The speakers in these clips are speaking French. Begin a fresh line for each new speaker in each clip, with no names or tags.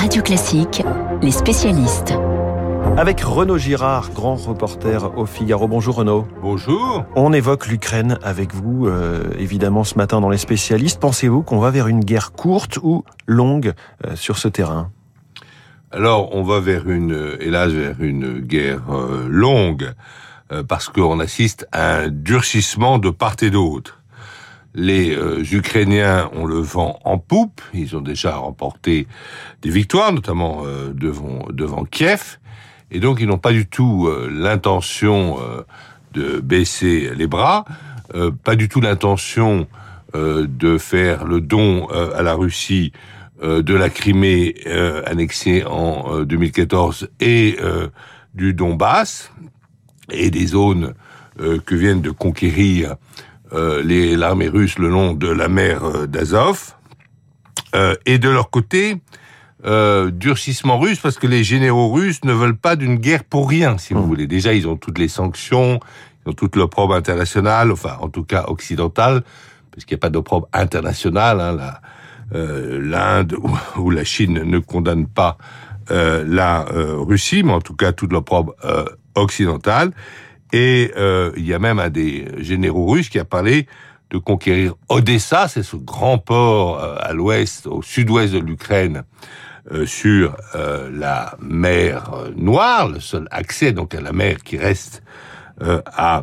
Radio Classique, les spécialistes.
Avec Renaud Girard, grand reporter au Figaro. Bonjour Renaud.
Bonjour.
On évoque l'Ukraine avec vous, euh, évidemment, ce matin dans les spécialistes. Pensez-vous qu'on va vers une guerre courte ou longue euh, sur ce terrain?
Alors, on va vers une, hélas, vers une guerre euh, longue, euh, parce qu'on assiste à un durcissement de part et d'autre. Les euh, Ukrainiens ont le vent en poupe, ils ont déjà remporté des victoires, notamment euh, devant, Kiev, et donc ils n'ont pas du tout euh, l'intention de baisser les bras, pas du tout l'intention de faire le don à la Russie de la Crimée annexée en euh, 2014 et du Donbass et des zones que viennent de conquérir les- l'armée russe le long de la mer euh, d'Azov. Euh, et de leur côté, euh, durcissement russe parce que les généraux russes ne veulent pas d'une guerre pour rien, si vous voulez. Déjà, ils ont toutes les sanctions, ils ont toute l'opprobre internationale, enfin, en tout cas occidentale, parce qu'il n'y a pas d'opprobre internationale. Hein, euh, L'Inde ou, ou la Chine ne condamnent pas euh, la euh, Russie, mais en tout cas toute l'opprobre euh, occidentale. Et euh, il y a même un des généraux russes qui a parlé de conquérir Odessa, c'est ce grand port euh, à l'ouest, au sud-ouest de l'Ukraine, euh, sur euh, la mer Noire, le seul accès donc à la mer qui reste euh, à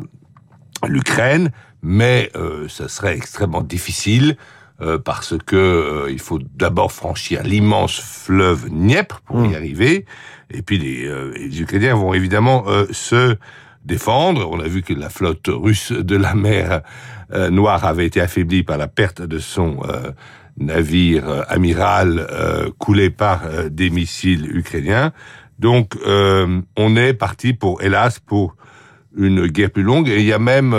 l'Ukraine, mais euh, ça serait extrêmement difficile euh, parce que euh, il faut d'abord franchir l'immense fleuve Dniepr pour y arriver, et puis les, euh, les Ukrainiens vont évidemment euh, se défendre. On a vu que la flotte russe de la mer euh, Noire avait été affaiblie par la perte de son euh, navire euh, amiral coulé par des missiles ukrainiens. Donc, on est parti pour, hélas, pour une guerre plus longue. Et il y a même,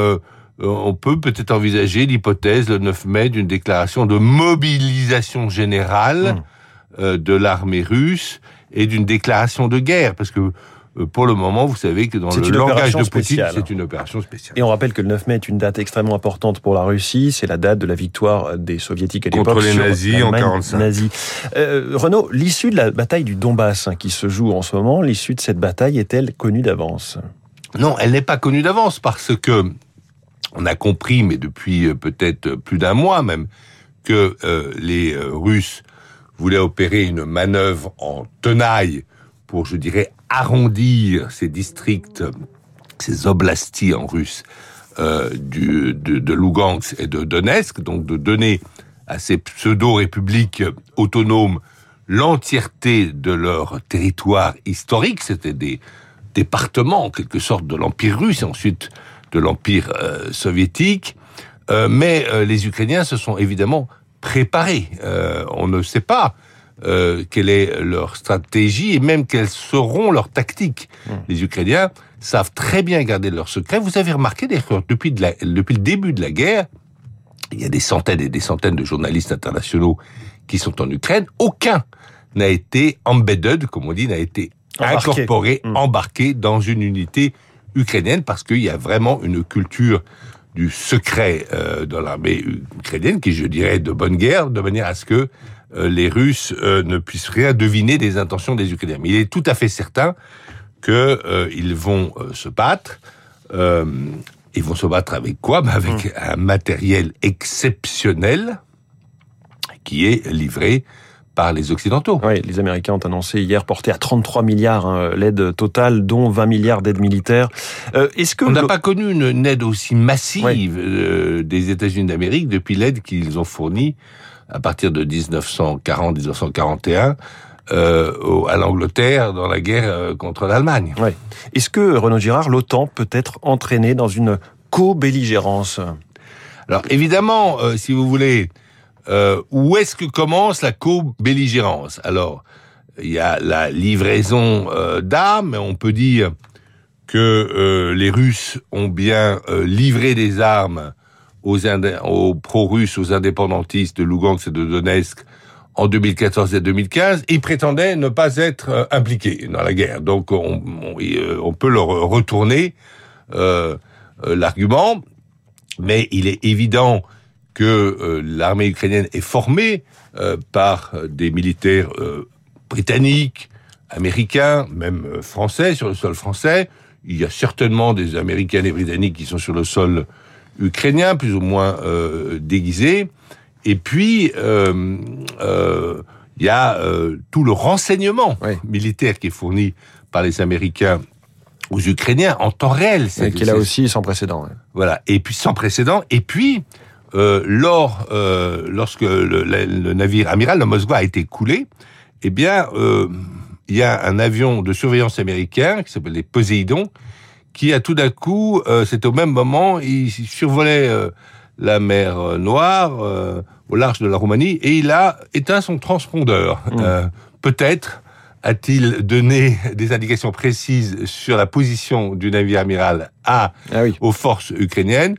on peut peut-être envisager l'hypothèse le 9 mai d'une déclaration de mobilisation générale euh, de l'armée russe et d'une déclaration de guerre, parce que pour le moment, vous savez que dans le langage de Poutine, c'est une opération spéciale.
Et on rappelle que le 9 mai est une date extrêmement importante pour la Russie. C'est la date de la victoire des soviétiques à l'époque
Contre les nazis en
l'Allemagne
45.
nazie. Euh, Renaud, l'issue de la bataille du Donbass hein, qui se joue en ce moment, l'issue de cette bataille est-elle connue d'avance?
Non, elle n'est pas connue d'avance parce que on a compris, mais depuis euh, peut-être plus d'un mois même, que euh, les euh, Russes voulaient opérer une manœuvre en tenaille pour, je dirais, arrondir ces districts, ces oblastis en russe, euh, du, de, de Lugansk et de Donetsk, donc de donner à ces pseudo-républiques autonomes l'entièreté de leur territoire historique. C'était des départements, en quelque sorte, de l'Empire russe et ensuite de l'Empire euh, soviétique. Euh, mais les Ukrainiens se sont évidemment préparés. On ne sait pas euh, quelle est leur stratégie et même quelles seront leurs tactiques. Les Ukrainiens savent très bien garder leurs secrets. Vous avez remarqué d'ailleurs depuis, de la- depuis le début de la guerre, il y a des centaines et des centaines de journalistes internationaux qui sont en Ukraine. Aucun n'a été embedded, comme on dit, n'a été
Embarqué.
incorporé,
Mm.
embarqué dans une unité ukrainienne parce qu'il y a vraiment une culture du secret euh, dans l'armée ukrainienne qui, je dirais, de bonne guerre, de manière à ce que les Russes euh, ne puissent rien deviner des intentions des Ukrainiens. Mais il est tout à fait certain que euh, vont euh, se battre. Euh, ils vont se battre avec quoi? Ben Avec un matériel exceptionnel qui est livré par les Occidentaux.
Oui, les Américains ont annoncé hier porter à 33 milliards hein, l'aide totale, dont 20 milliards d'aide militaire. Euh, Est-ce que
On n'a
le-
pas connu une, une aide aussi massive euh, des États-Unis d'Amérique depuis l'aide qu'ils ont fournie à partir de 1940-1941 euh, au- à l'Angleterre dans la guerre euh, contre l'Allemagne.
Ouais. Est-ce que Renaud Girard, l'OTAN peut être entraîné dans une co-belligérance?
Alors évidemment, euh, si vous voulez, euh, où est-ce que commence la co-belligérance? Alors, il y a la livraison euh, d'armes, on peut dire que euh, les Russes ont bien euh, livré des armes aux, pro-russes, aux indépendantistes de Lugansk et de Donetsk en 2014 et 2015, ils prétendaient ne pas être euh, impliqués dans la guerre. Donc on, euh, peut leur retourner euh, euh, l'argument, mais il est évident que l'armée ukrainienne est formée par des militaires britanniques, américains, même français sur le sol français. Il y a certainement des Américains et Britanniques qui sont sur le sol ukrainien, plus ou moins euh, déguisés. Et puis, euh, euh, il y a euh, tout le renseignement
Oui.
militaire qui est fourni par les Américains aux Ukrainiens en temps réel. C'est-
qui est là aussi sans précédent. ouais.
voilà, et puis sans précédent. Et puis, euh, lors, euh, lorsque le, le- le navire amiral de Moskva a été coulé, eh bien, euh, il y a un avion de surveillance américain qui s'appelle les Poséidon, qui a tout d'un coup, euh, c'est au même moment, il survolait euh, la mer euh, Noire euh, au large de la Roumanie et il a éteint son transpondeur. Euh, Peut-être a-t-il donné des indications précises sur la position du navire amiral à
Ah oui.
aux forces ukrainiennes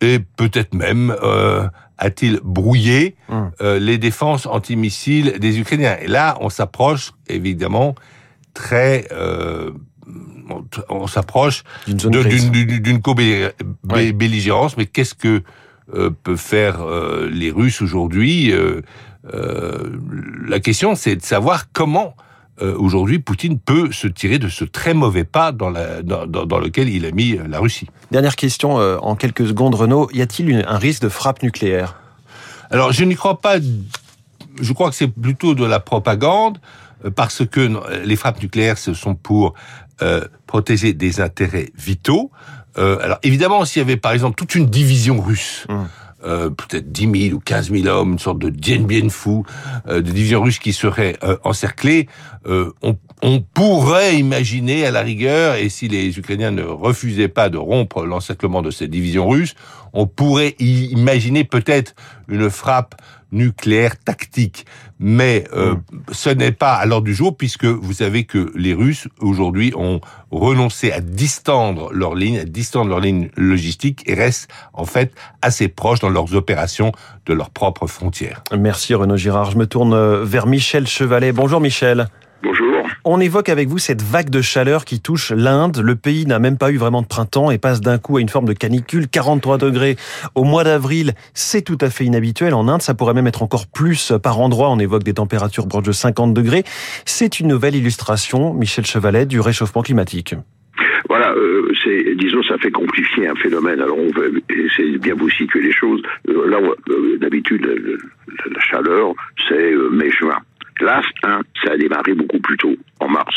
et peut-être même euh, a-t-il brouillé euh, les défenses antimissiles des Ukrainiens. Et là, on s'approche évidemment très, euh, on, on s'approche
D'une Ouais.
co-belligérance. Mais qu'est-ce que euh, peuvent faire euh, les Russes aujourd'hui Euh, euh, La question, c'est de savoir comment aujourd'hui Poutine peut se tirer de ce très mauvais pas dans, la, dans, lequel il a mis la Russie.
Dernière question en quelques secondes, Renaud. Y a-t-il un risque de frappe nucléaire?
Alors, je n'y crois pas. Je crois que c'est plutôt de la propagande, parce que les frappes nucléaires, ce sont pour euh, protéger des intérêts vitaux. Euh, alors, évidemment, s'il y avait, par exemple, toute une division russe,
Hum.
euh, peut-être 10 000 ou 15 000 hommes, une sorte de Dien Bien Phu, euh, de division russe qui serait euh, encerclée, on, on pourrait imaginer à la rigueur, et si les Ukrainiens ne refusaient pas de rompre l'encerclement de cette division russe, on pourrait y imaginer peut-être une frappe nucléaire tactique. Mais euh, ce n'est pas à l'ordre du jour, puisque vous savez que les Russes, aujourd'hui, ont renoncé à distendre leur ligne, à distendre leur ligne logistique, et restent en fait assez proches dans leurs opérations de leurs propres frontières.
Merci Renaud Girard. Je me tourne euh, vers Michel Chevalet. Bonjour Michel.
Bonjour.
On évoque avec vous cette vague de chaleur qui touche l'Inde. Le pays n'a même pas eu vraiment de printemps et passe d'un coup à une forme de canicule. 43 degrés au mois d'avril, c'est tout à fait inhabituel. En Inde, ça pourrait même être encore plus par endroit. On évoque des températures proches de 50 degrés. C'est une nouvelle illustration, Michel Chevalet, du réchauffement climatique.
Voilà, euh, c'est, disons, ça fait compliquer un phénomène. Alors, on va essayer de bien vous situer les choses. Euh, là, euh, d'habitude, le- la chaleur, c'est euh, mai-juin. Là, un, ça a démarré beaucoup plus tôt, en mars.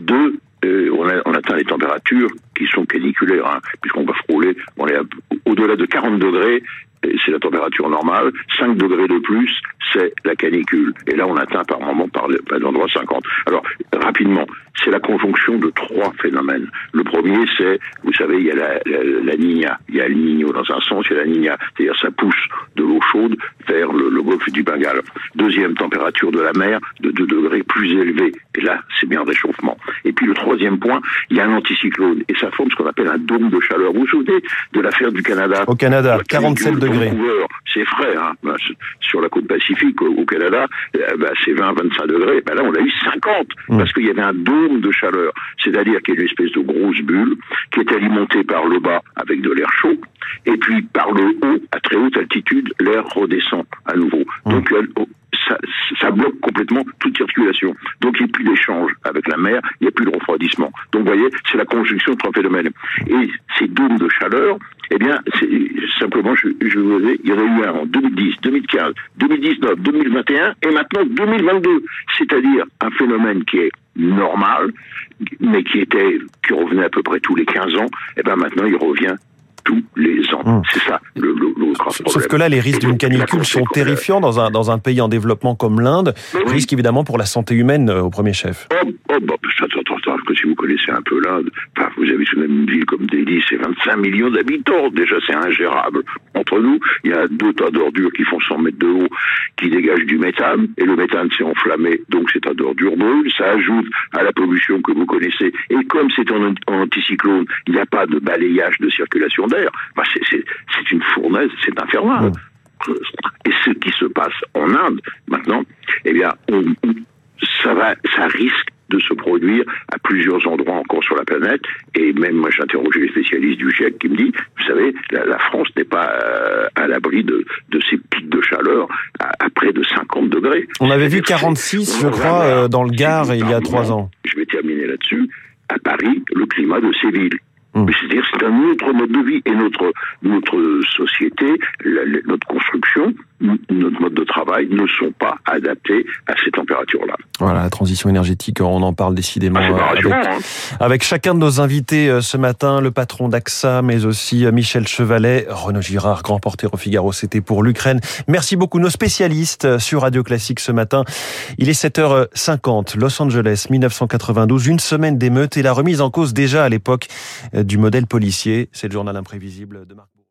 Deux, euh, on, atteint les températures qui sont caniculaires, hein, puisqu'on va frôler, on est au-delà de 40 degrés, c'est la température normale. 5 degrés de plus, c'est la canicule. Et là, on atteint par moment, par, par endroits 50. Alors, rapidement, c'est la conjonction de trois phénomènes. Le premier, c'est, vous savez, il y a la, la, la Niña. Il y a le Niño dans un sens, il y a la Niña. C'est-à-dire, ça pousse de l'eau chaude vers le, le golfe du Bengale. Deuxième température de la mer, de 2 degrés plus élevée. Et là, c'est bien le réchauffement. Et puis, le troisième point, il y a un anticyclone. Et ça forme ce qu'on appelle un dôme de chaleur. Vous vous souvenez de l'affaire du Canada?
Au Canada,
la
47
canicule de
degrés.
Vancouver, C'est frais, hein. C- sur la côte pacifique, au, au Canada, ben, c'est 20-25 degrés. Ben là, on a eu 50,
Mm.
parce qu'il y avait un dôme de chaleur. C'est-à-dire qu'il y a une espèce de grosse bulle qui est alimentée par le bas avec de l'air chaud, et puis par le haut, à très haute altitude, l'air redescend à nouveau. Donc, oh, ça, bloque complètement toute circulation. Donc, il n'y a plus d'échange avec la mer, il n'y a plus de refroidissement. Donc, vous voyez, c'est la conjonction de trois phénomènes. Et ces dômes de chaleur, eh bien, simplement, je, je vous dis, il y en a eu un en 2010, 2015, 2019, 2021 et maintenant 2022. C'est-à-dire un phénomène qui est normal, mais qui était, qui revenait à peu près tous les 15 ans, et ben maintenant il revient tous les ans.
Hum.
C'est ça le, le, le grave
Sauf
problème.
que là, les risques d'une canicule sont terrifiants dans un, dans un pays en développement comme l'Inde.
Mais oui.
Risque évidemment pour la santé humaine euh, au premier chef.
Oh, oh bah, attends, que si vous connaissez un peu l'Inde, enfin, vous avez tout de même une ville comme Delhi, c'est 25 millions d'habitants, déjà c'est ingérable. Entre nous, il y a deux tas d'ordures qui font 100 mètres de haut, qui dégagent du méthane, et le méthane s'est enflammé, donc ces tas d'ordures brûlent, ça ajoute à la pollution que vous connaissez, et comme c'est en, anticyclone, il n'y a pas de balayage de circulation d'air, bah, c'est- c'est c'est une fournaise, c'est infernal. Et ce qui se passe en Inde, maintenant, eh bien, on- ça va, ça risque de se produire à plusieurs endroits sur la planète. Et même moi, j'ai interrogé les spécialistes du GIEC qui me dit, vous savez, la, France n'est pas euh, à l'abri de, de ces pics de chaleur à, près de 50 degrés.
On avait vu 46, je crois, euh, dans le Gard il y a trois ans.
Je vais terminer là-dessus. À Paris, le climat de ces villes Mmh. C'est-à-dire c'est un autre mode de vie et notre notre société, notre construction, notre mode de travail ne sont pas adaptés à ces températures-là.
Voilà, la transition énergétique, on en parle décidément
ah,
avec,
hein.
avec, chacun de nos invités euh, ce matin, le patron d'AXA, mais aussi euh, Michel Chevalet, Renaud Girard, grand porteur au Figaro, c'était pour l'Ukraine. Merci beaucoup nos spécialistes euh, sur Radio Classique ce matin. Il est 7h50, Los Angeles, 1992, une semaine d'émeute et la remise en cause déjà à l'époque du modèle policier. C'est le journal imprévisible de Marc